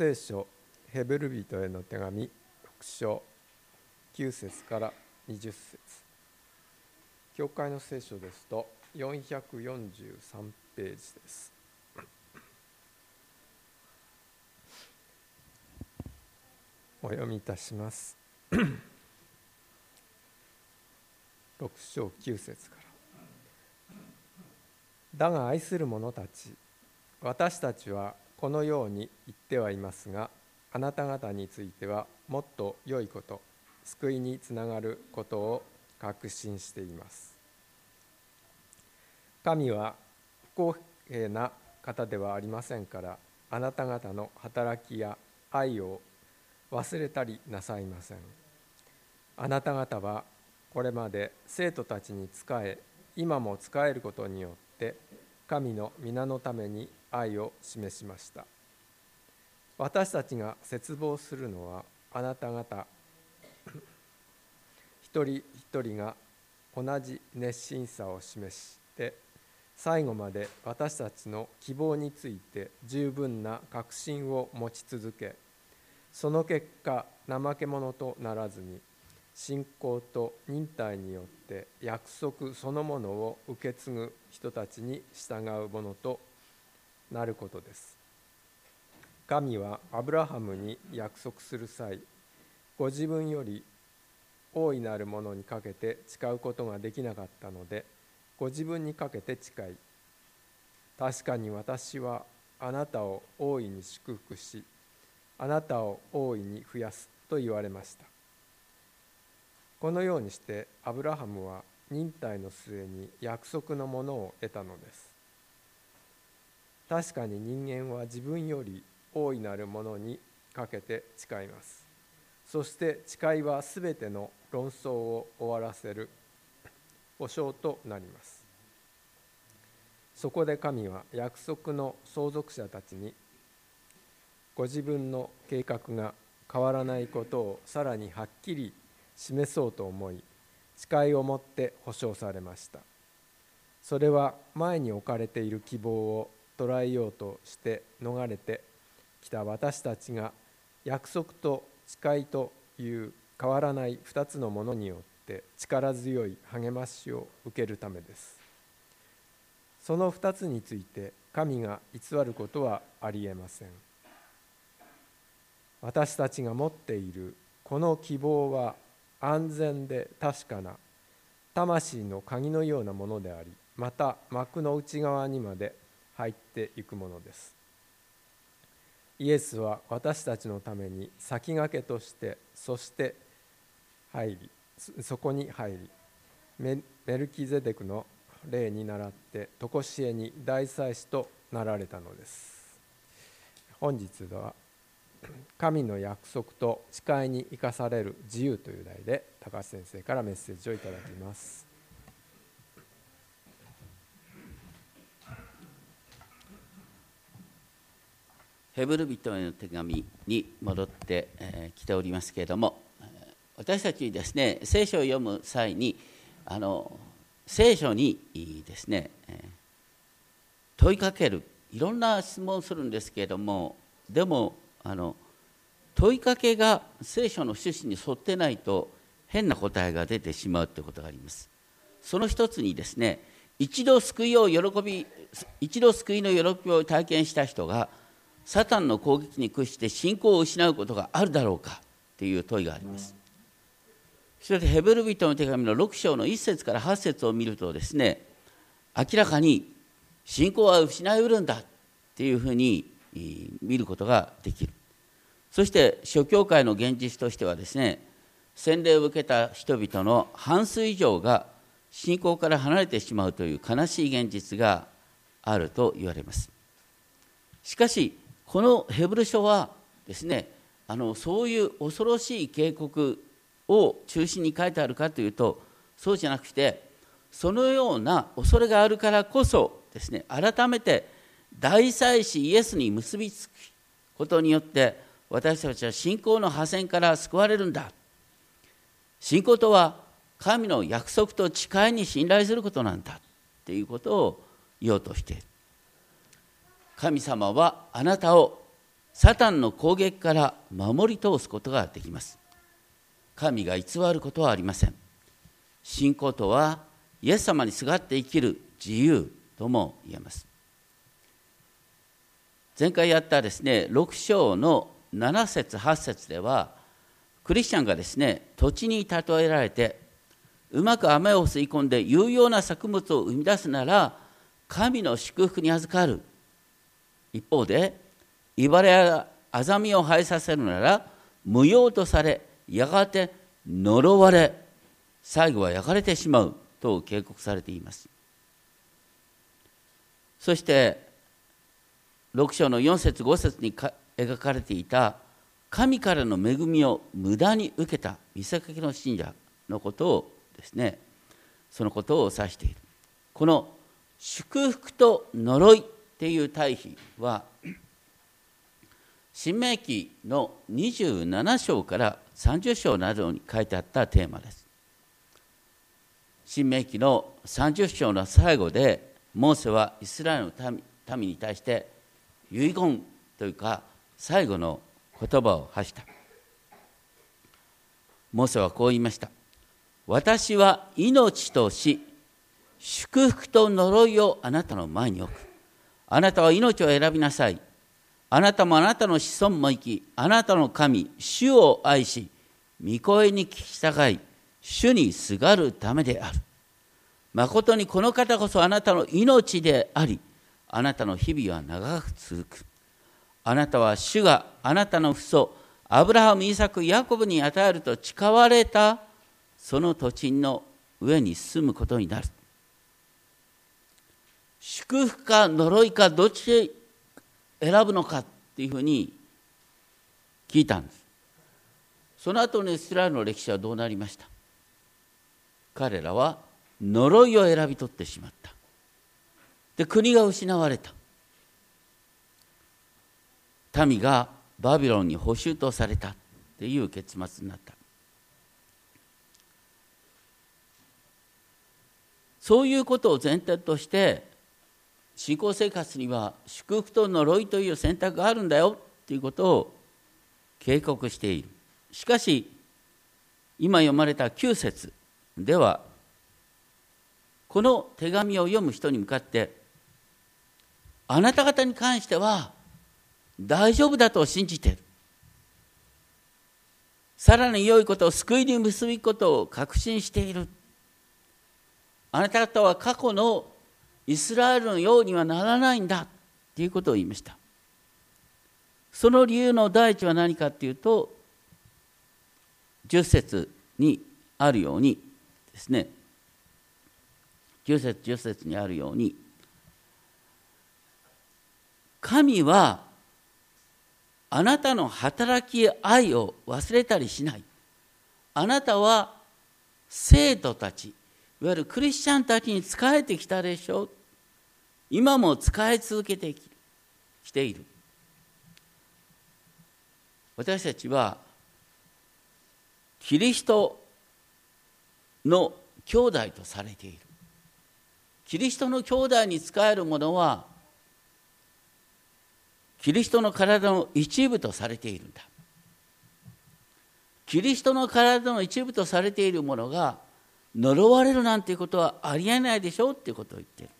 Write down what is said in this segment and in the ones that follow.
聖書ヘブル人への手紙6章9節から20節。教会の聖書ですと443ページです。お読みいたします。6章9節からだが愛する者たち私たちはこのように言ってはいますがあなた方についてはもっと良いこと救いにつながることを確信しています。神は不公平な方ではありませんからあなた方の働きや愛を忘れたりなさいません。あなた方はこれまで生徒たちに仕え今も仕えることによって神の皆のために愛を示しました。私たちが絶望するのはあなた方。一人一人が同じ熱心さを示して最後まで私たちの希望について十分な確信を持ち続けその結果怠け者とならずに信仰と忍耐によって約束そのものを受け継ぐ人たちに従うものとなることです。神はアブラハムに約束する際ご自分より大いなるものにかけて誓うことができなかったのでご自分にかけて誓い確かに私はあなたを大いに祝福しあなたを大いに増やすと言われました。このようにしてアブラハムは忍耐の末に約束のものを得たのです。確かに人間は自分より大いなるものにかけて誓います。そして誓いはすべての論争を終わらせる保証となります。そこで神は約束の相続者たちにご自分の計画が変わらないことをさらにはっきり示そうと思い誓いを持って保証されました。それは前に置かれている希望を捉えようとして逃れてきた私たちが約束と誓いという変わらない2つのものによって力強い励ましを受けるためです。その2つについて神が偽ることはありえません。私たちが持っているこの希望は安全で確かな。魂の鍵のようなものでありまた幕の内側にまで入っていくものです。イエスは私たちのために先駆けとしてそして入りそこに入りメルキゼデクの例に倣って常しえに大祭司となられたのです。本日は神の約束と誓いに生かされる自由という題で高橋先生からメッセージをいただきます。ヘブル人への手紙に戻ってき、ておりますけれども私たちですね聖書を読む際にあの聖書にですね、問いかけるいろんな質問をするんですけれどもでもあの問いかけが聖書の趣旨に沿ってないと変な答えが出てしまうということがあります。その一つにですね一度救いを喜び一度救いの喜びを体験した人がサタンの攻撃に屈して信仰を失うことがあるだろうかという問いがあります。そしてヘブル人の手紙の6章の1節から8節を見るとですね明らかに信仰は失いうるんだっていうふうに見ることができる。そして諸教会の現実としてはですね洗礼を受けた人々の半数以上が信仰から離れてしまうという悲しい現実があると言われます。しかしこのヘブル書はですねあのそういう恐ろしい警告を中心に書いてあるかというとそうじゃなくてそのような恐れがあるからこそですね改めて大祭司イエスに結びつくことによって私たちは信仰の破線から救われるんだ。信仰とは神の約束と誓いに信頼することなんだっていうことを言おうとしている。神様はあなたをサタンの攻撃から守り通すことができます。神が偽ることはありません。信仰とはイエス様にすがって生きる自由とも言えます。前回やったですね6章の7節8節ではクリスチャンがですね土地に例えられてうまく雨を吸い込んで有用な作物を生み出すなら神の祝福に預かる。一方で茨やあざみを生えさせるなら無用とされやがて呪われ最後は焼かれてしまうと警告されています。そして6章の4節5節に描かれていた神からの恵みを無駄に受けた見せかけの信者のことをですねそのことを指している。この祝福と呪いっていう対比は新明記の27章から30章などに書いてあったテーマです。新明記の30章の最後でモーセはイスラエルの民に対して遺言というか最後の言葉を発した。モーセはこう言いました私は命と死祝福と呪いをあなたの前に置く。あなたは命を選びなさい。あなたもあなたの子孫も生きあなたの神主を愛し御声に聞き従い主にすがるためである。誠にこの方こそあなたの命でありあなたの日々は長く続く。あなたは主があなたの父祖アブラハムイサクヤコブに与えると誓われたその土地の上に住むことになる。祝福か呪いかどっち選ぶのかっていうふうに聞いたんです。その後のイスラエルの歴史はどうなりました？彼らは呪いを選び取ってしまった。で国が失われた。民がバビロンに捕囚とされたっていう結末になった。そういうことを前提として信仰生活には祝福と呪いという選択があるんだよ。っていうことを警告しているしかし今読まれた9節ではこの手紙を読む人に向かってあなた方に関しては大丈夫だと信じている。さらに良いことを救いに結びことを確信している。あなた方は過去のイスラエルのようにはならないんだということを言いました。その理由の第一は何かっていうと10節にあるようにですね。9節10節にあるように神はあなたの働き愛を忘れたりしない。あなたは生徒たち。いわゆるクリスチャンたちに仕えてきたでしょう。今も使い続けてきている。私たちはキリストの兄弟とされている。キリストの兄弟に仕える者はキリストの体の一部とされているんだ。キリストの体の一部とされているものが呪われるなんていうことはありえないでしょうっていうことを言ってる。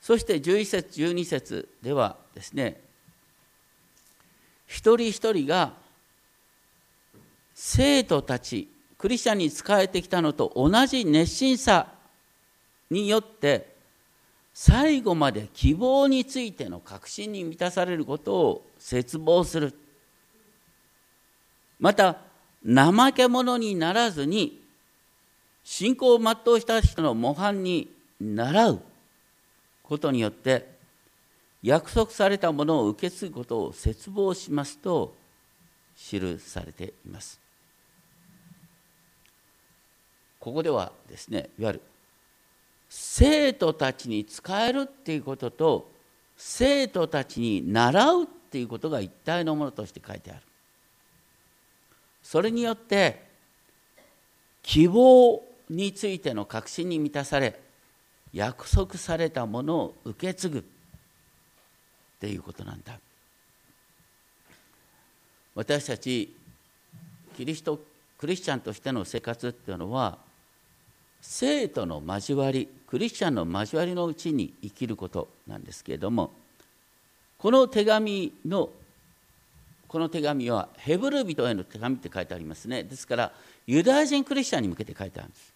そして11節12節ではですね一人一人が生徒たちクリスチャンに仕えてきたのと同じ熱心さによって最後まで希望についての確信に満たされることを絶望する。また怠け者にならずに信仰を全うした人の模範に習うことによって約束されたものを受け継ぐことを絶望しますと記されています。ここではですねいわゆる生徒たちに仕えるっていうことと生徒たちに習うっていうことが一体のものとして書いてある。それによって希望についての確信に満たされ約束されたものを受け継ぐ。っていうことなんだ。私たちキリストクリスチャンとしての生活っていうのは生徒の交わりクリスチャンの交わりのうちに生きることなんですけれどもこの手紙のこの手紙はヘブル人への手紙って書いてありますねですからユダヤ人クリスチャンに向けて書いてあるんです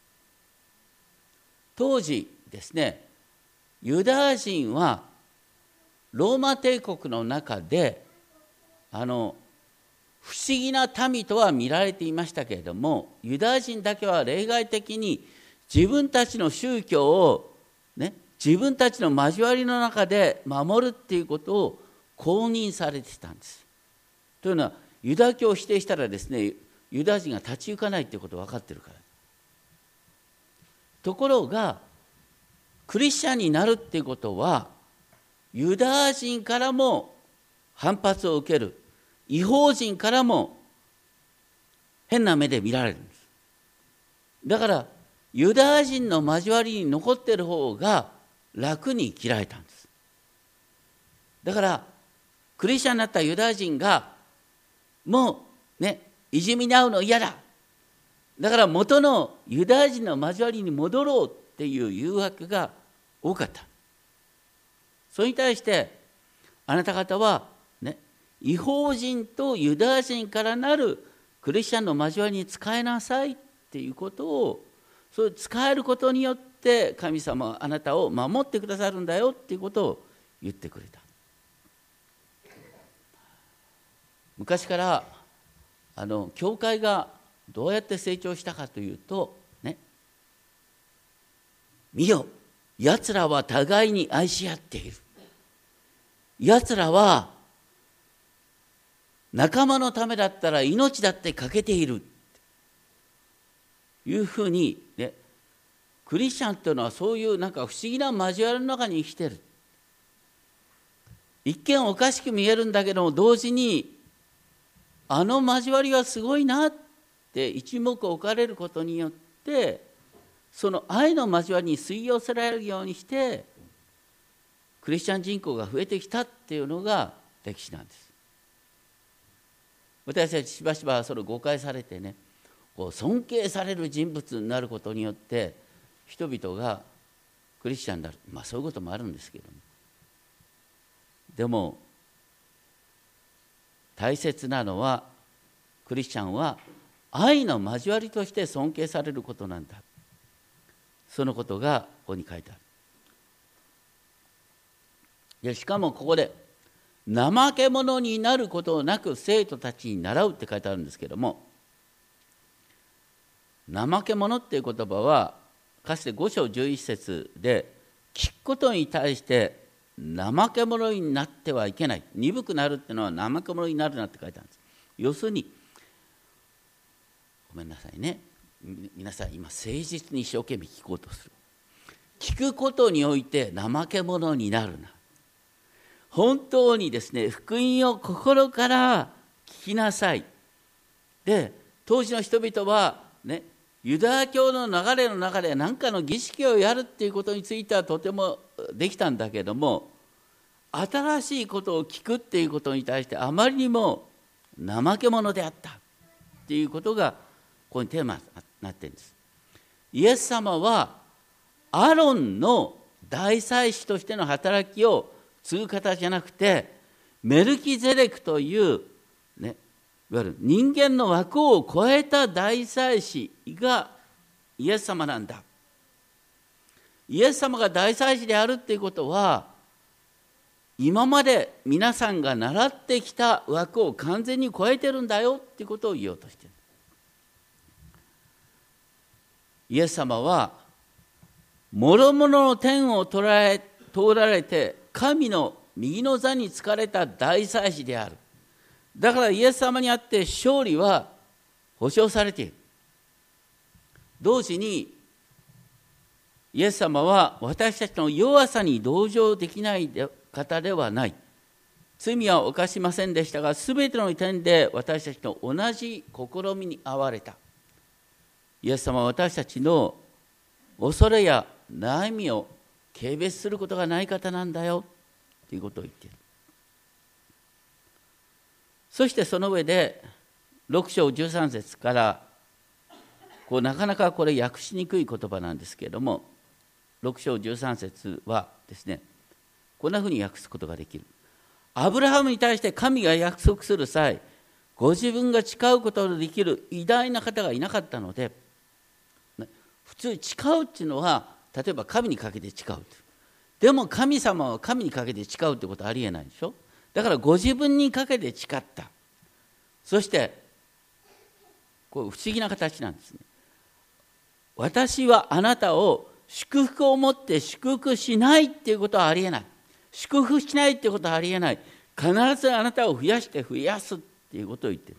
当時ですねユダヤ人はローマ帝国の中であの不思議な民とは見られていましたけれどもユダヤ人だけは例外的に自分たちの宗教を、ね、自分たちの交わりの中で守るっていうことを公認されてたんです。というのはユダ教を否定したらですねユダヤ人が立ち行かないっていうこと分かってるから。ところがクリスチャンになるっていうことはユダヤ人からも反発を受ける違法人からも変な目で見られるんですだからユダヤ人の交わりに残ってる方が楽に生きられたんですだからクリスチャンになったユダヤ人がもうねいじめに遭うの嫌だ。だから元のユダヤ人の交わりに戻ろうっていう誘惑が多かった。それに対してあなた方はね違法人とユダヤ人からなるクリスチャンの交わりに使えなさいっていうことをそう使えることによって神様はあなたを守ってくださるんだよっていうことを言ってくれた。昔からあの教会がどうやって成長したかというとね。見よやつらは互いに愛し合っている。やつらは仲間のためだったら命だってかけている。いうふうにね。クリスチャンっていうのはそういうなんか不思議な交わりの中に生きてる。一見おかしく見えるんだけども同時にあの交わりはすごいなって一目置かれることによってその愛の交わりに吸い寄せられるようにしてクリスチャン人口が増えてきたっていうのが歴史なんです。私たちしばしばそれ誤解されてねこう尊敬される人物になることによって人々がクリスチャンになるまあそういうこともあるんですけどもでも大切なのはクリスチャンは愛の交わりとして尊敬されることなんだ。そのことがここに書いてある。でしかもここで怠け者になることなく生徒たちに習うって書いてあるんですけども怠け者っていう言葉はかつて五章11節で聞くことに対して怠け者になってはいけない。鈍くなるっていうのは怠け者になるなって書いてあるんです。要するにごめんなさいね。皆さん今誠実に一生懸命聞こうとする。聞くことにおいて怠け者になるな。本当にですね福音を心から聞きなさい。で当時の人々はねユダヤ教の流れの中で何かの儀式をやるっていうことについてはとてもできたんだけども新しいことを聞くっていうことに対してあまりにも怠け者であったっていうことがここにテーマになってるんです。イエス様はアロンの大祭司としての働きを継ぐ方じゃなくてメルキゼレクというねいわゆる人間の枠を超えた大祭司がイエス様なんだ。イエス様が大祭司であるっていうことは今まで皆さんが習ってきた枠を完全に超えてるんだよっていうことを言おうとしてる。イエス様は諸々の天を通られ通られて神の右の座に疲れた大祭司である。だからイエス様にあって勝利は保証されている。同時にイエス様は私たちの弱さに同情できない方ではない。罪は犯しませんでしたが全ての点で私たちと同じ試みに遭われた。イエス様は私たちの恐れや悩みを軽蔑することがない方なんだよ。ということを言っている。そしてその上で6章13節からこうなかなかこれ訳しにくい言葉なんですけれども6章13節はですねこんなふうに訳すことができる。アブラハムに対して神が約束する際ご自分が誓うことのできる偉大な方がいなかったので普通誓うっていうのは例えば神にかけて誓うでも神様は神にかけて誓うってことはありえないでしょ。だからご自分にかけて誓った。そしてこう不思議な形なんですね。私はあなたを祝福を持って祝福しないっていうことはありえない。祝福しないっていうことはありえない。必ずあなたを増やして増やすっていうことを言ってる。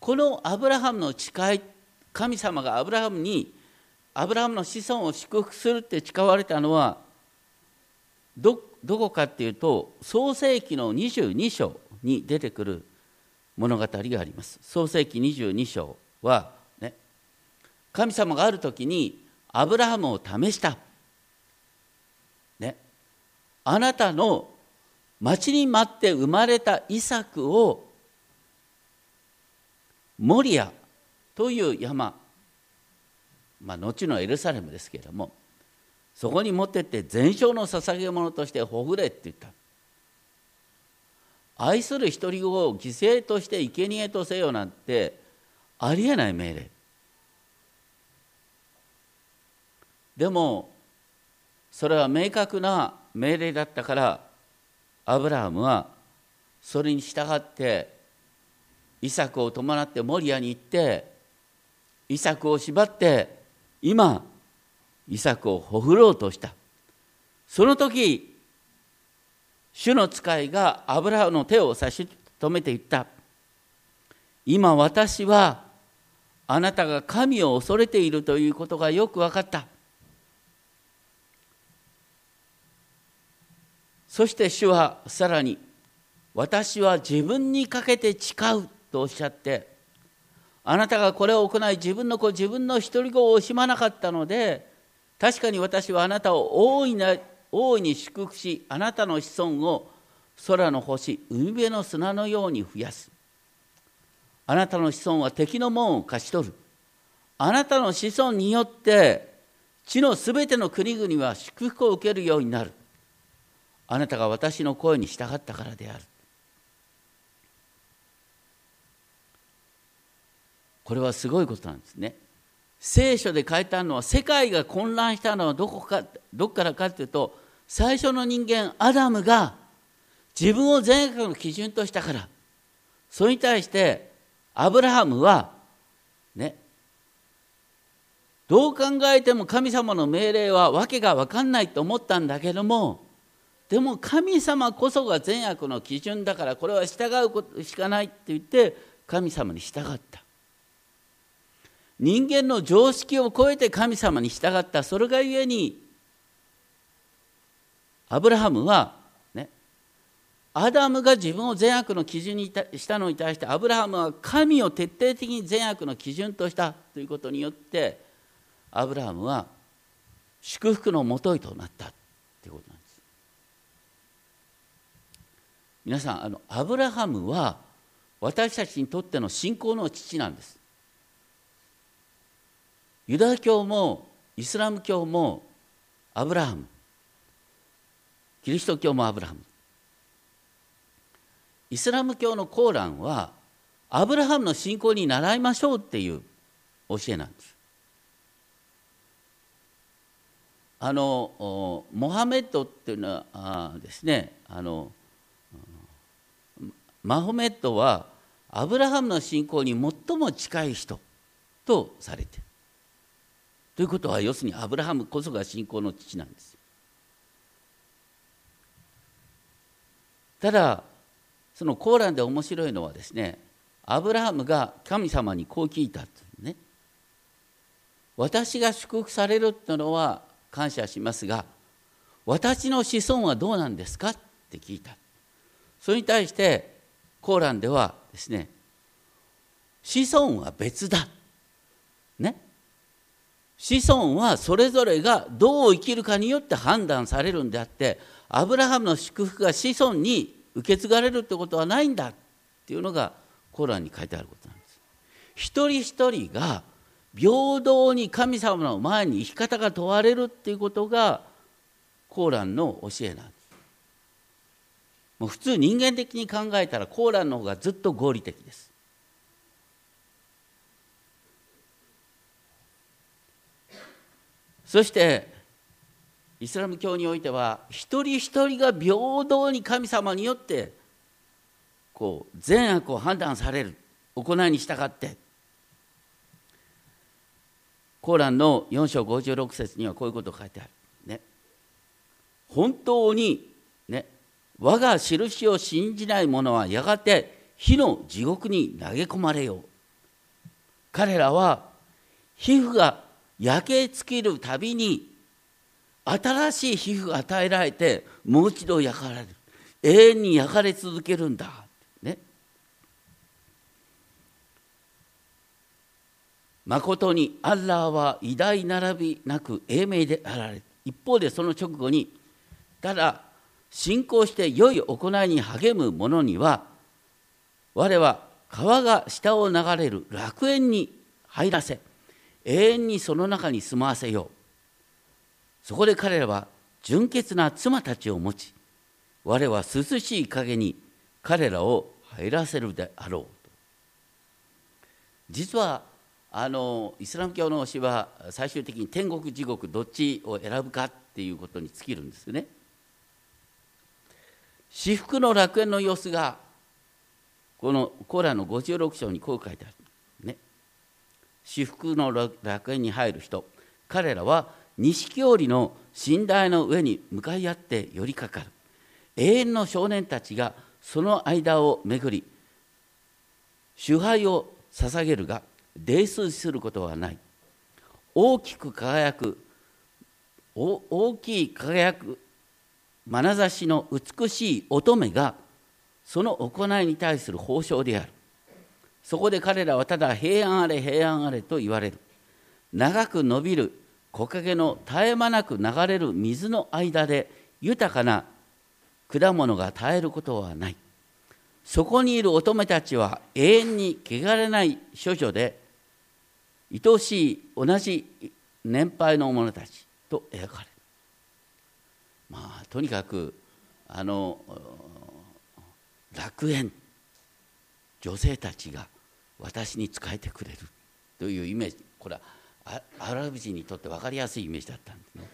このアブラハムの誓い神様がアブラハムにアブラハムの子孫を祝福するって誓われたのはどっどこかっていうと創世紀の22章に出てくる物語があります。創世紀22章はね神様がある時にアブラハムを試した。ねあなたの待ちに待って生まれたイサクをモリアという山、まあ、後のエルサレムですけれどもそこに持ってって全焼の捧げ物としてほぐれって言った。愛する独り子を犠牲として生贄とせよなんてありえない命令。でもそれは明確な命令だったからアブラハムはそれに従ってイサクを伴ってモリアに行ってイサクを縛って今イサクをほふろうとした。その時主の使いがアブラハムの手を差し止めていった。今私はあなたが神を恐れているということがよく分かった。そして主はさらに私は自分にかけて誓うとおっしゃってあなたがこれを行い自分の子自分の独り子を惜しまなかったので確かに私はあなたを大いな大いに祝福しあなたの子孫を空の星海辺の砂のように増やす。あなたの子孫は敵の門を勝ち取る。あなたの子孫によって地のすべての国々は祝福を受けるようになる。あなたが私の声に従ったからである。これはすごいことなんですね。聖書で書いてあるのは世界が混乱したのはどこかどこからかというと最初の人間アダムが自分を善悪の基準としたから。それに対してアブラハムはねどう考えても神様の命令は訳が分かんないと思ったんだけどもでも神様こそが善悪の基準だからこれは従うしかないって言って神様に従った。人間の常識を超えて神様に従った。それがゆえにアブラハムはねアダムが自分を善悪の基準にしたのに対してアブラハムは神を徹底的に善悪の基準としたということによってアブラハムは祝福のもといとなったということなんです。皆さんあのアブラハムは私たちにとっての信仰の父なんです。ユダヤ教もイスラム教もアブラハムキリスト教もアブラハム。イスラム教のコーランはアブラハムの信仰に習いましょうっていう教えなんです。あのモハメッドっていうのはですねあのマホメットはアブラハムの信仰に最も近い人とされてる。ということは要するにアブラハムこそが信仰の父なんです。ただそのコーランで面白いのはですねアブラハムが神様にこう聞いたというね。私が祝福されるっていうのは感謝しますが私の子孫はどうなんですかって聞いた。それに対してコーランではですね子孫は別だ。子孫はそれぞれがどう生きるかによって判断されるんであってアブラハムの祝福が子孫に受け継がれるってことはないんだっていうのがコーランに書いてあることなんです。一人一人が平等に神様の前に生き方が問われるっていうことがコーランの教えなんです。もう普通人間的に考えたらコーランの方がずっと合理的です。そしてイスラム教においては一人一人が平等に神様によってこう善悪を判断される行いに従ってコーランの4章56節にはこういうことが書いてある。ね、本当に、ね、我が印を信じない者はやがて火の地獄に投げ込まれよう。彼らは皮膚が焼け尽きるたびに新しい皮膚が与えられてもう一度焼かれる。永遠に焼かれ続けるんだ。ね。誠にアッラーは偉大並びなく英明であられる。一方でその直後にただ信仰して良い行いに励む者には我は川が下を流れる楽園に入らせ永遠にその中に住まわせようそこで彼らは純潔な妻たちを持ち我は涼しい影に彼らを入らせるであろうと実はあのイスラム教の教えは最終的に天国地獄どっちを選ぶかっていうことに尽きるんですね。至福の楽園の様子がこのコーラの56章にこう書いてある。至福の楽園に入る人彼らは錦織の寝台の上に向かい合って寄りかかる。永遠の少年たちがその間を巡り主杯を捧げるが泥酔することはない。大きく輝く大きい輝く眼差しの美しい乙女がその行いに対する報奨である。そこで彼らはただ平安あれ平安あれと言われる。長く伸びる木陰の絶え間なく流れる水の間で豊かな果物が絶えることはない。そこにいる乙女たちは永遠に汚れない処女で愛しい同じ年配の者たちと描かれる。まあとにかくあの楽園女性たちが私に仕えてくれる。というイメージ。これはアラブ人にとって分かりやすいイメージだったんですね。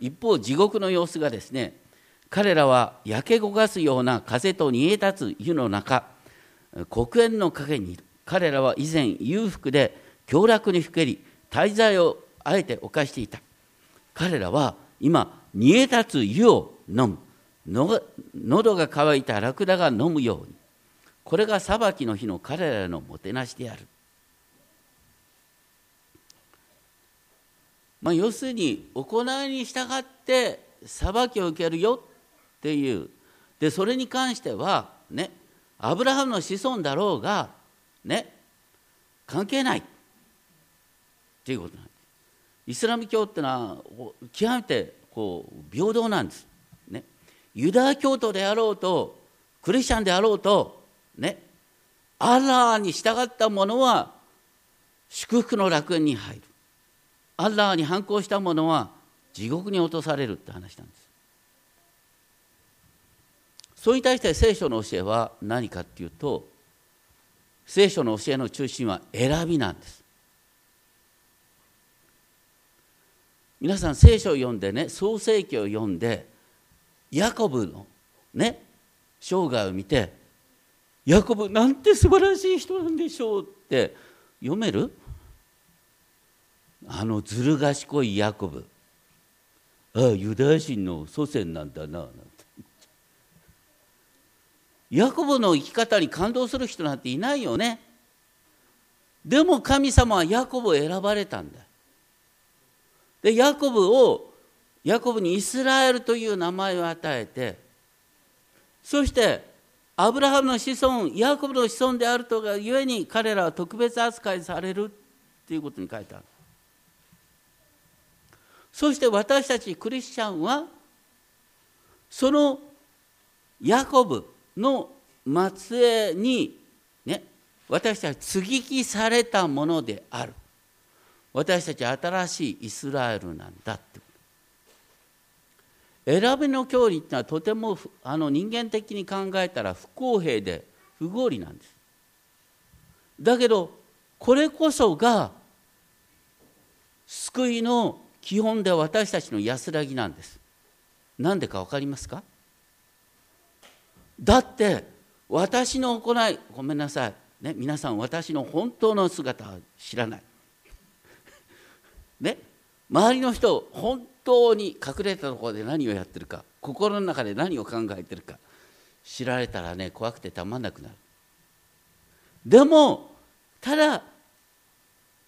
一方地獄の様子がですね彼らは焼け焦がすような風と煮え立つ湯の中黒煙の陰にいる彼らは以前裕福で凶楽にふけり滞在をあえて犯していた。彼らは今煮え立つ湯を飲む。喉が渇いたラクダが飲むように。これが裁きの日の彼らのもてなしである。まあ、要するに行いに従って裁きを受けるよっていう。でそれに関してはねアブラハムの子孫だろうがね関係ない。っていうことなんです。イスラム教ってのは極めてこう平等なんです、ね、ユダヤ教徒であろうとクリスチャンであろうとねアラーに従った者は祝福の楽園に入るアラーに反抗した者は地獄に落とされるって話なんです。それに対して聖書の教えは何かっていうと聖書の教えの中心は選びなんです。皆さん聖書を読んでね創世記を読んでヤコブのね生涯を見てヤコブなんて素晴らしい人なんでしょうって。読める？あのずる賢いヤコブ。ああユダヤ人の祖先なんだな。なんてヤコブの生き方に感動する人なんていないよね。でも神様はヤコブを選ばれたんだ。でヤコブをヤコブにイスラエルという名前を与えてそしてアブラハムの子孫ヤコブの子孫であるとがゆえに彼らは特別扱いされるっていうことに書いてある。そして私たちクリスチャンはそのヤコブの末裔にね私たち接ぎ木されたものである。私たち新しいイスラエルなんだって選びの教理っていうのはとてもあの人間的に考えたら不公平で不合理なんです。だけどこれこそが救いの基本で私たちの安らぎなんです。何でか分かりますか？だって私の行いごめんなさい、ね、皆さん私の本当の姿は知らない。ね周りの人本当に隠れたところで何をやってるか心の中で何を考えてるか知られたらね怖くてたまんなくなる。でもただ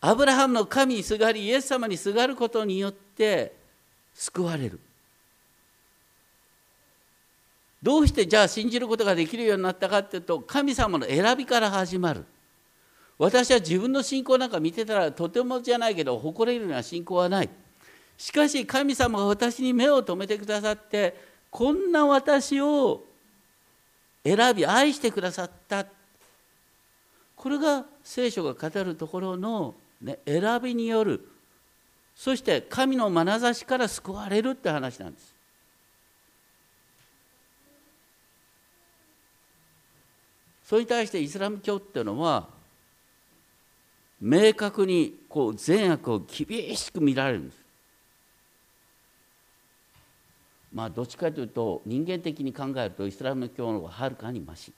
アブラハムの神にすがりイエス様にすがることによって救われる。どうしてじゃあ信じることができるようになったかっていうと神様の選びから始まる。私は自分の信仰なんか見てたらとてもじゃないけど誇れるような信仰はない。しかし神様が私に目を留めてくださってこんな私を選び愛してくださった。これが聖書が語るところの、ね、選びによる。そして神の眼差しから救われるって話なんです。それに対してイスラム教っていうのは明確にこう善悪を厳しく見られるんです。まあどっちかというと人間的に考えるとイスラム教の方がはるかにまし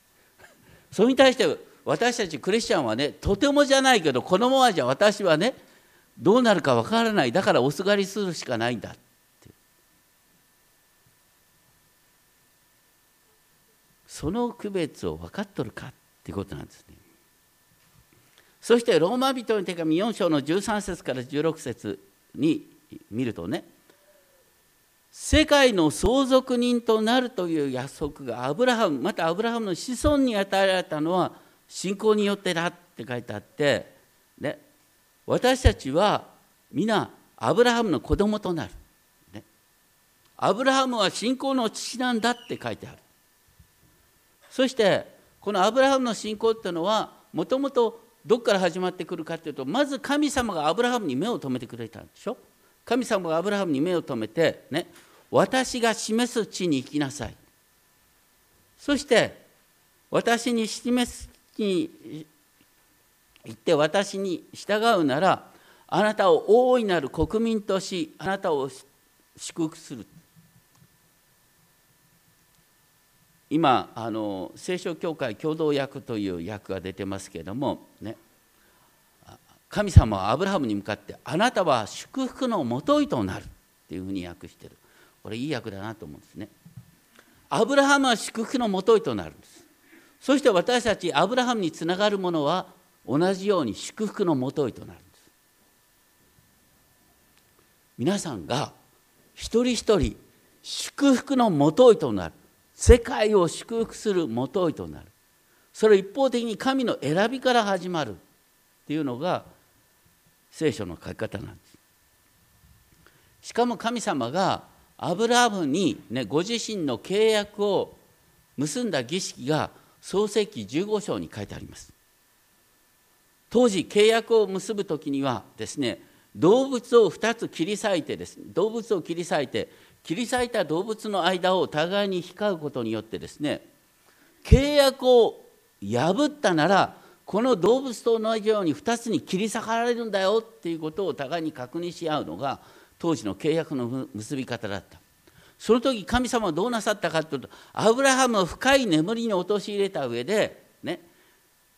それに対して私たちクリスチャンはねとてもじゃないけどこのままじゃ私はねどうなるかわからない。だからおすがりするしかないんだって。その区別を分かっとるかっていうことなんですね。そしてローマ人の手紙4章の13節から16節に見るとね世界の相続人となるという約束がアブラハムまたアブラハムの子孫に与えられたのは信仰によってだって書いてあって、ね、私たちは皆アブラハムの子供となる、ね、アブラハムは信仰の父なんだって書いてある。そしてこのアブラハムの信仰っていうのはもともとどこから始まってくるかっていうとまず神様がアブラハムに目を留めてくれたんでしょ。神様がアブラハムに目を留めてね私が示す地に行きなさい。そして私に示す地に行って私に従うならあなたを大いなる国民としあなたを祝福する。今あの聖書協会共同訳という訳が出てますけれどもね。神様はアブラハムに向かってあなたは祝福のもといとなるっていうふうに訳してる。これいい訳だなと思うんですね。アブラハムは祝福のもといとなるんです。そして私たちアブラハムにつながるものは同じように祝福のもといとなるんです。皆さんが一人一人祝福のもといとなる。世界を祝福するもといとなる。それ一方的に神の選びから始まるっていうのが聖書の書き方なんです。しかも神様がアブラハムに、ね、ご自身の契約を結んだ儀式が創世記15章に書いてあります。当時契約を結ぶ時にはですね動物を2つ切り裂いてですね動物を切り裂いて切り裂いた動物の間を互いに光うことによってですね契約を破ったならこの動物と同じように2つに切り裂かれるんだよっていうことを互いに確認し合うのが当時の契約の結び方だった。その時神様はどうなさったかというとアブラハムを深い眠りに陥れた上でね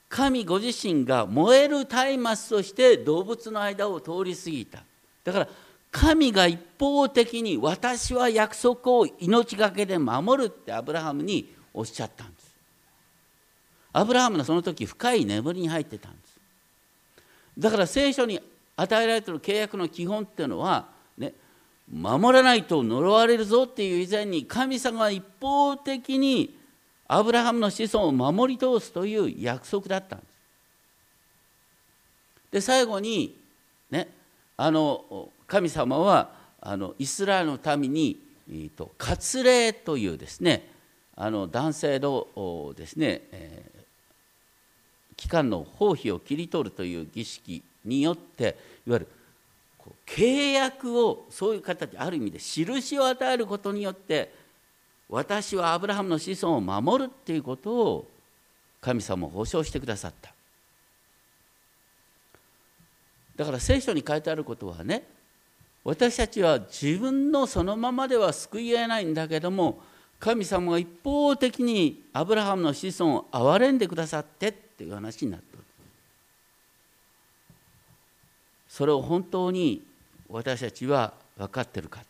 神ご自身が燃える松明として動物の間を通り過ぎた。だから神が一方的に私は約束を命がけで守るってアブラハムにおっしゃったんアブラハムのその時深い眠りに入ってたんですだから聖書に与えられている契約の基本っていうのはね守らないと呪われるぞっていう以前に神様は一方的にアブラハムの子孫を守り通すという約束だったんです。で最後にねあの神様はあのイスラエルの民に、えーと、割礼というですねあの男性のですね、えー、期間の包皮を切り取るという儀式によっていわゆる契約をそういう形ある意味で印を与えることによって私はアブラハムの子孫を守るっていうことを神様保証してくださった。だから聖書に書いてあることはね私たちは自分のそのままでは救いえないんだけども神様が一方的にアブラハムの子孫を憐れんでくださってっていう話になってる。それを本当に私たちは分かってるか。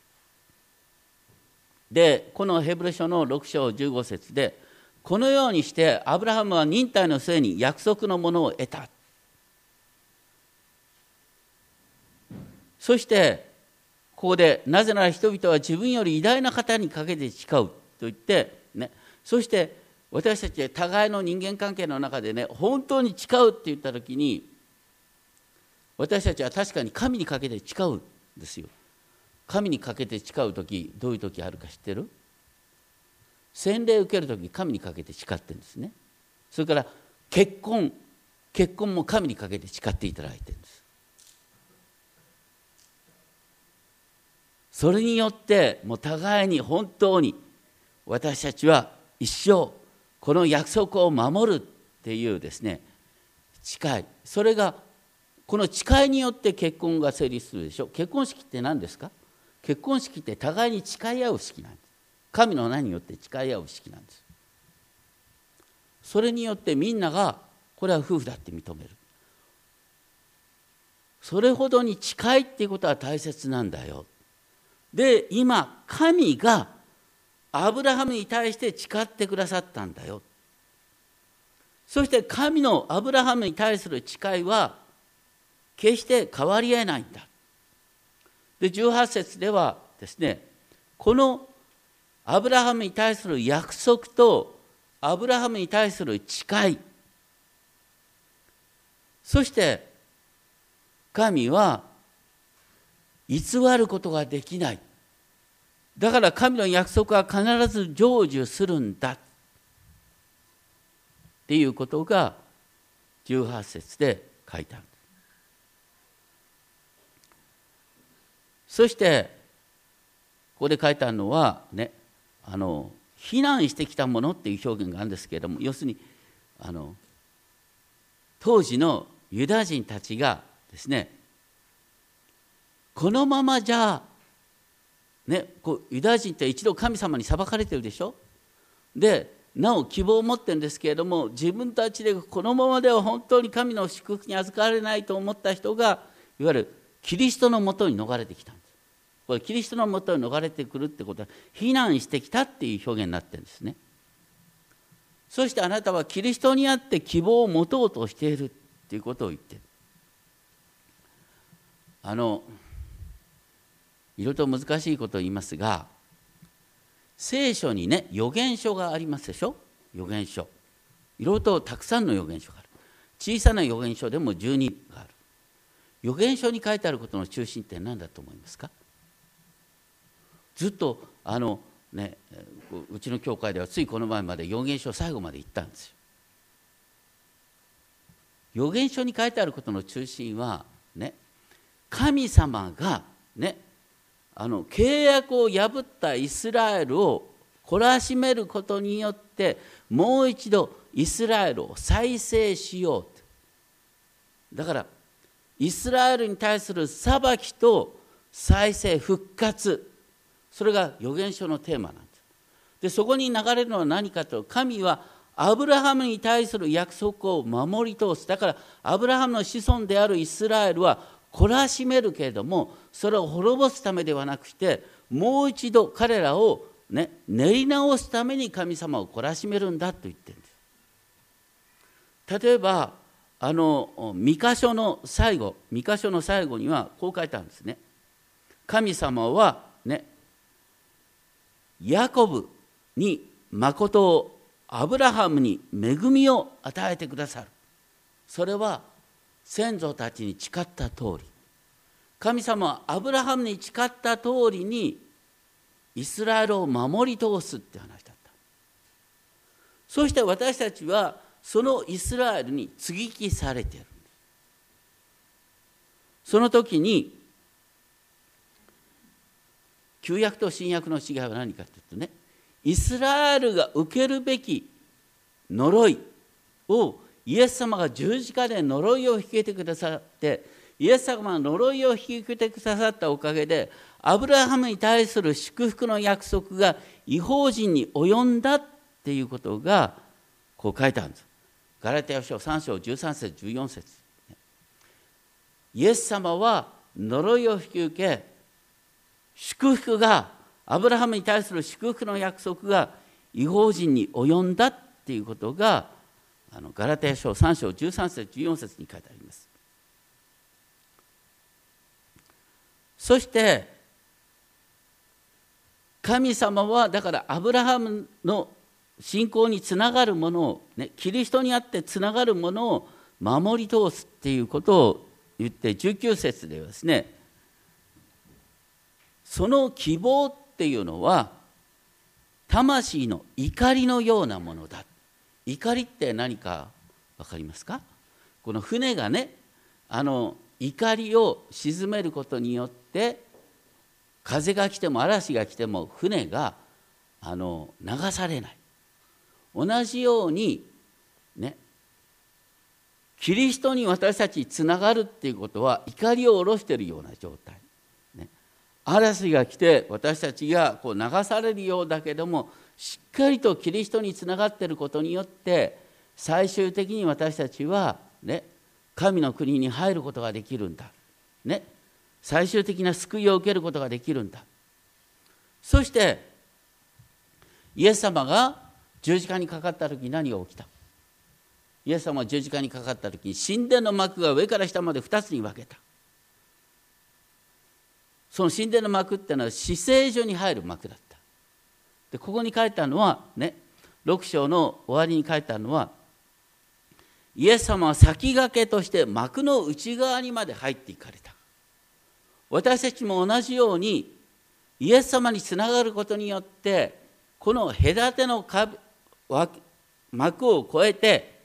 でこのヘブル書の6章15節でこのようにしてアブラハムは忍耐の末に約束のものを得た。そしてここでなぜなら人々は自分より偉大な方にかけて誓うと言って、ね、そして私たち互いの人間関係の中でね本当に誓うって言った時に私たちは確かに神にかけて誓うんですよ。神にかけて誓う時どういう時あるか知ってる？洗礼受ける時神にかけて誓ってるんですね。それから結婚結婚も神にかけて誓っていただいてるんです。それによってもう互いに本当に私たちは一生この約束を守るっていうですね誓い。それがこの誓いによって結婚が成立するでしょ。結婚式って何ですか？結婚式って互いに誓い合う式なんです。神の名によって誓い合う式なんです。それによってみんながこれは夫婦だって認める。それほどに誓いっていうことは大切なんだよ。で今神がアブラハムに対して誓ってくださったんだよ。そして神のアブラハムに対する誓いは決して変わりえないんだ。で18節ではですねこのアブラハムに対する約束とアブラハムに対する誓い。そして神は偽ることができない。だから神の約束は必ず成就するんだっていうことが18節で書いてある。そしてここで書いてあるのはねあの避難してきたものっていう表現があるんですけれども要するにあの当時のユダヤ人たちがですねこのままじゃね、こうユダヤ人って一度神様に裁かれてるでしょ？でなお希望を持ってるんですけれども自分たちでこのままでは本当に神の祝福に預かれないと思った人がいわゆるキリストのもとに逃れてきたんです。これキリストのもとに逃れてくるってことは避難してきたっていう表現になってるんですね。そしてあなたはキリストにあって希望を持とうとしているっていうことを言ってる。あのいろいろと難しいことを言いますが聖書にね予言書がありますでしょ？予言書。いろいろとたくさんの予言書がある。小さな予言書でも12がある。予言書に書いてあることの中心って何だと思いますか？ずっとあのねうちの教会ではついこの前まで予言書最後まで行ったんですよ。予言書に書いてあることの中心はね神様がねあの契約を破ったイスラエルを懲らしめることによってもう一度イスラエルを再生しようとだからイスラエルに対する裁きと再生復活。それが預言書のテーマなんです。でそこに流れるのは何かと神はアブラハムに対する約束を守り通す。だからアブラハムの子孫であるイスラエルは懲らしめるけれどもそれを滅ぼすためではなくてもう一度彼らを、ね、練り直すために神様を懲らしめるんだと言ってるんです。例えばあの三箇所の最後三箇所の最後にはこう書いてあるんですね。神様はねヤコブに誠をアブラハムに恵みを与えてくださる。それは先祖たちに誓った通り神様はアブラハムに誓った通りにイスラエルを守り通すって話だった。そして私たちはそのイスラエルに接ぎ木されている。その時に旧約と新約の違いは何かというとねイスラエルが受けるべき呪いをイエス様が十字架で呪いを引きてくださってイエス様が呪いを引き受けてくださったおかげでアブラハムに対する祝福の約束が違法人に及んだっていうことがこう書いてあるんです。ガラテヤ書3章13節14節イエス様は呪いを引き受け祝福がアブラハムに対する祝福の約束が違法人に及んだっていうことがあのガラテヤ書3章13節14節に書いてあります。そして神様はだからアブラハムの信仰につながるものを、ね、キリストにあってつながるものを守り通すっていうことを言って19節ではですねその希望っていうのは魂の怒りのようなものだ怒りって何か分かりますか？この船がねあの怒りを鎮めることによって風が来ても嵐が来ても船があの流されない。同じようにねキリストに私たちつながるっていうことは怒りを下ろしているような状態、ね、嵐が来て私たちがこう流されるようだけどもしっかりとキリストにつながっていることによって最終的に私たちはね神の国に入ることができるんだ、ね、最終的な救いを受けることができるんだ。そしてイエス様が十字架にかかった時何が起きた？イエス様は十字架にかかった時に神殿の幕が上から下まで2つに分けた。その神殿の幕っていうのは死聖所に入る幕だった。でここに書いてあるのはね6章の終わりに書いてあるのはイエス様は先駆けとして幕の内側にまで入っていかれた。私たちも同じようにイエス様につながることによってこの隔ての幕を越えて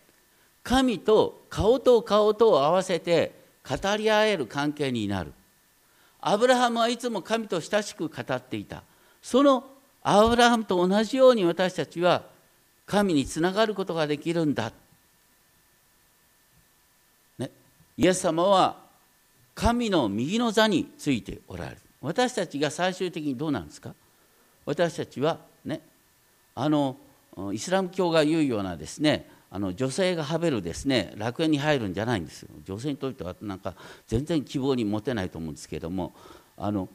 神と顔と顔とを合わせて語り合える関係になる。アブラハムはいつも神と親しく語っていた。そのアブラハムと同じように私たちは神につながることができるんだ、ね、イエス様は神の右の座についておられる。私たちが最終的にどうなんですか？私たちはね。あのイスラム教が言うようなですねあの女性がはべるですね楽園に入るんじゃないんですよ。女性にとってはなんか全然希望に持てないと思うんですけどもあの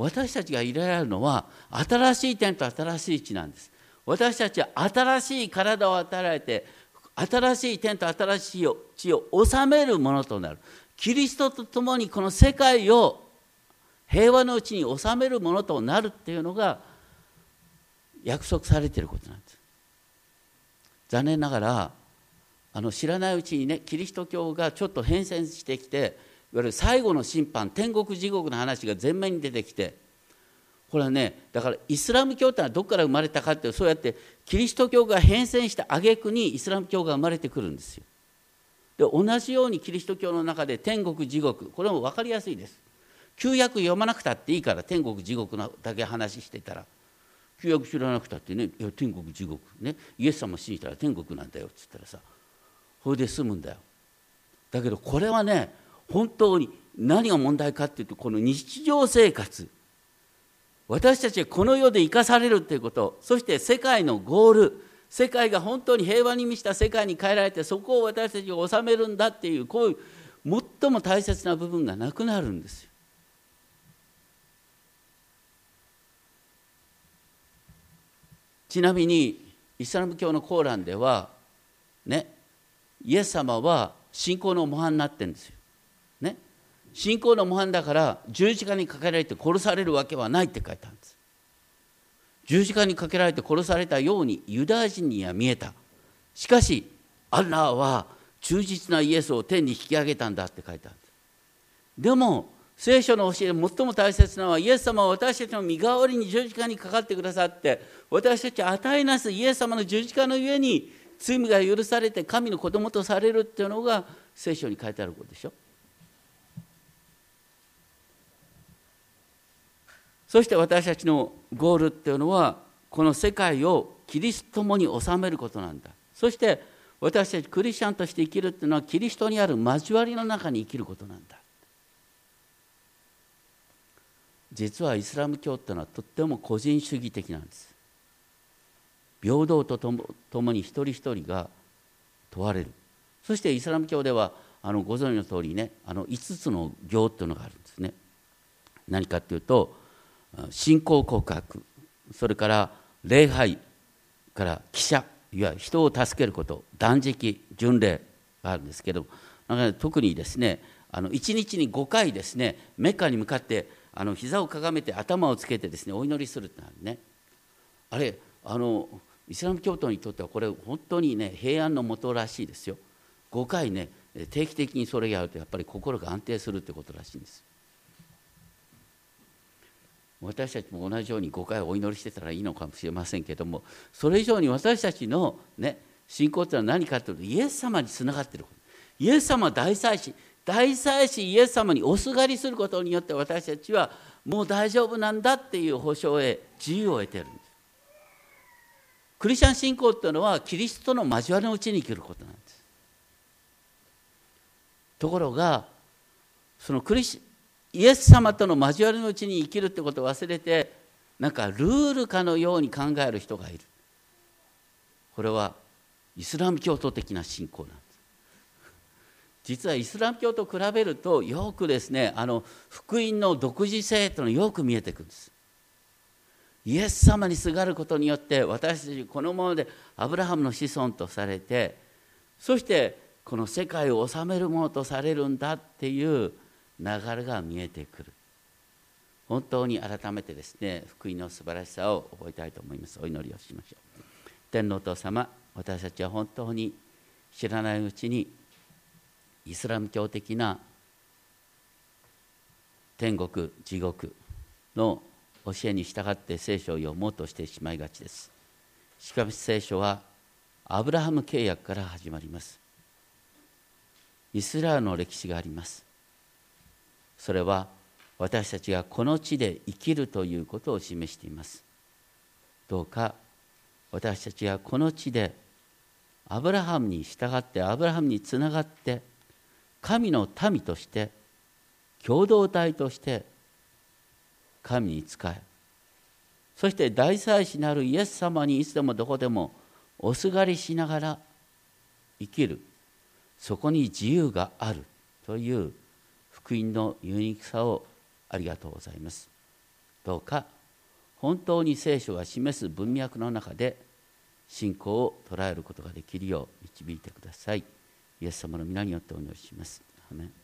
私たちが入れられるのは新しい点と新しい地なんです。私たちは新しい体を与えられて新しい点と新しい地を治めるものとなる。キリストと共にこの世界を平和のうちに治めるものとなるっていうのが約束されていることなんです。残念ながらあの知らないうちにねキリスト教がちょっと変遷してきていわゆる最後の審判天国地獄の話が前面に出てきてこれはねだからイスラム教ってのはどこから生まれたかってそうやってキリスト教が変遷した挙句にイスラム教が生まれてくるんですよ。で同じようにキリスト教の中で天国地獄これも分かりやすいです。旧約読まなくたっていいから天国地獄のだけ話してたら旧約知らなくたってねいや天国地獄ねイエス様信じたら天国なんだよっつったらさそれで済むんだよだけどこれはね本当に何が問題かっていうとこの日常生活私たちはこの世で生かされるっていうことそして世界のゴール世界が本当に平和に満ちた世界に変えられてそこを私たちが治めるんだっていうこういう最も大切な部分がなくなるんですよちなみにイスラム教のコーランではねイエス様は信仰の模範になってるんですよ。信仰の模範だから十字架にかけられて殺されるわけはないって書いてあるんです。十字架にかけられて殺されたようにユダヤ人には見えた。しかしアッラーは忠実なイエスを天に引き上げたんだって書いてあるんです。でも聖書の教えで最も大切なのはイエス様は私たちの身代わりに十字架にかかってくださって私たち与えなすイエス様の十字架のゆえに罪が許されて神の子供とされるっていうのが聖書に書いてあることでしょそして私たちのゴールっていうのはこの世界をキリストもに収めることなんだ。そして私たちクリスチャンとして生きるっていうのはキリストにある交わりの中に生きることなんだ。実はイスラム教っていうのはとっても個人主義的なんです。平等とともに一人一人が問われる。そしてイスラム教ではあのご存知の通りねあの5つの行っていうのがあるんですね。何かっていうと信仰告白。それから礼拝から記者いわゆる人を助けること断食巡礼があるんですけど特にですねあの1日に5回ですねメッカに向かってあの膝をかがめて頭をつけてですねお祈りするってなるね。あれあのイスラム教徒にとってはこれ本当にね平安のもとらしいですよ。5回ね定期的にそれやるとやっぱり心が安定するってことらしいんです。私たちも同じように5回お祈りしてたらいいのかもしれませんけどもそれ以上に私たちのね信仰というのは何かというとイエス様につながっていること。イエス様大祭司。大祭司イエス様におすがりすることによって私たちはもう大丈夫なんだっていう保証へ自由を得ているんです。クリスチャン信仰っていうのはキリストの交わりのうちに生きることなんです。ところがそのクリスイエス様との交わりのうちに生きるってことを忘れてなんかルールかのように考える人がいる。これはイスラム教徒的な信仰なんです。実はイスラム教と比べるとよくですねあの福音の独自性というのよく見えてくるんです。イエス様にすがることによって私たちこのままでアブラハムの子孫とされてそしてこの世界を治めるものとされるんだっていう流れが見えてくる。本当に改めてですね福音の素晴らしさを覚えたいと思います。お祈りをしましょう。天皇父様私たちは本当に知らないうちにイスラム教的な天国地獄の教えに従って聖書を読もうとしてしまいがちです。しかし聖書はアブラハム契約から始まります。イスラエルの歴史があります。それは私たちがこの地で生きるということを示しています。どうか私たちがこの地でアブラハムに従ってアブラハムにつながって神の民として共同体として神に仕えそして大祭司なるイエス様にいつでもどこでもおすがりしながら生きる。そこに自由があるという福音のユニークさをありがとうございます。どうか本当に聖書が示す文脈の中で信仰を捉えることができるよう導いてください。イエス様の皆によってお祈りします。アメン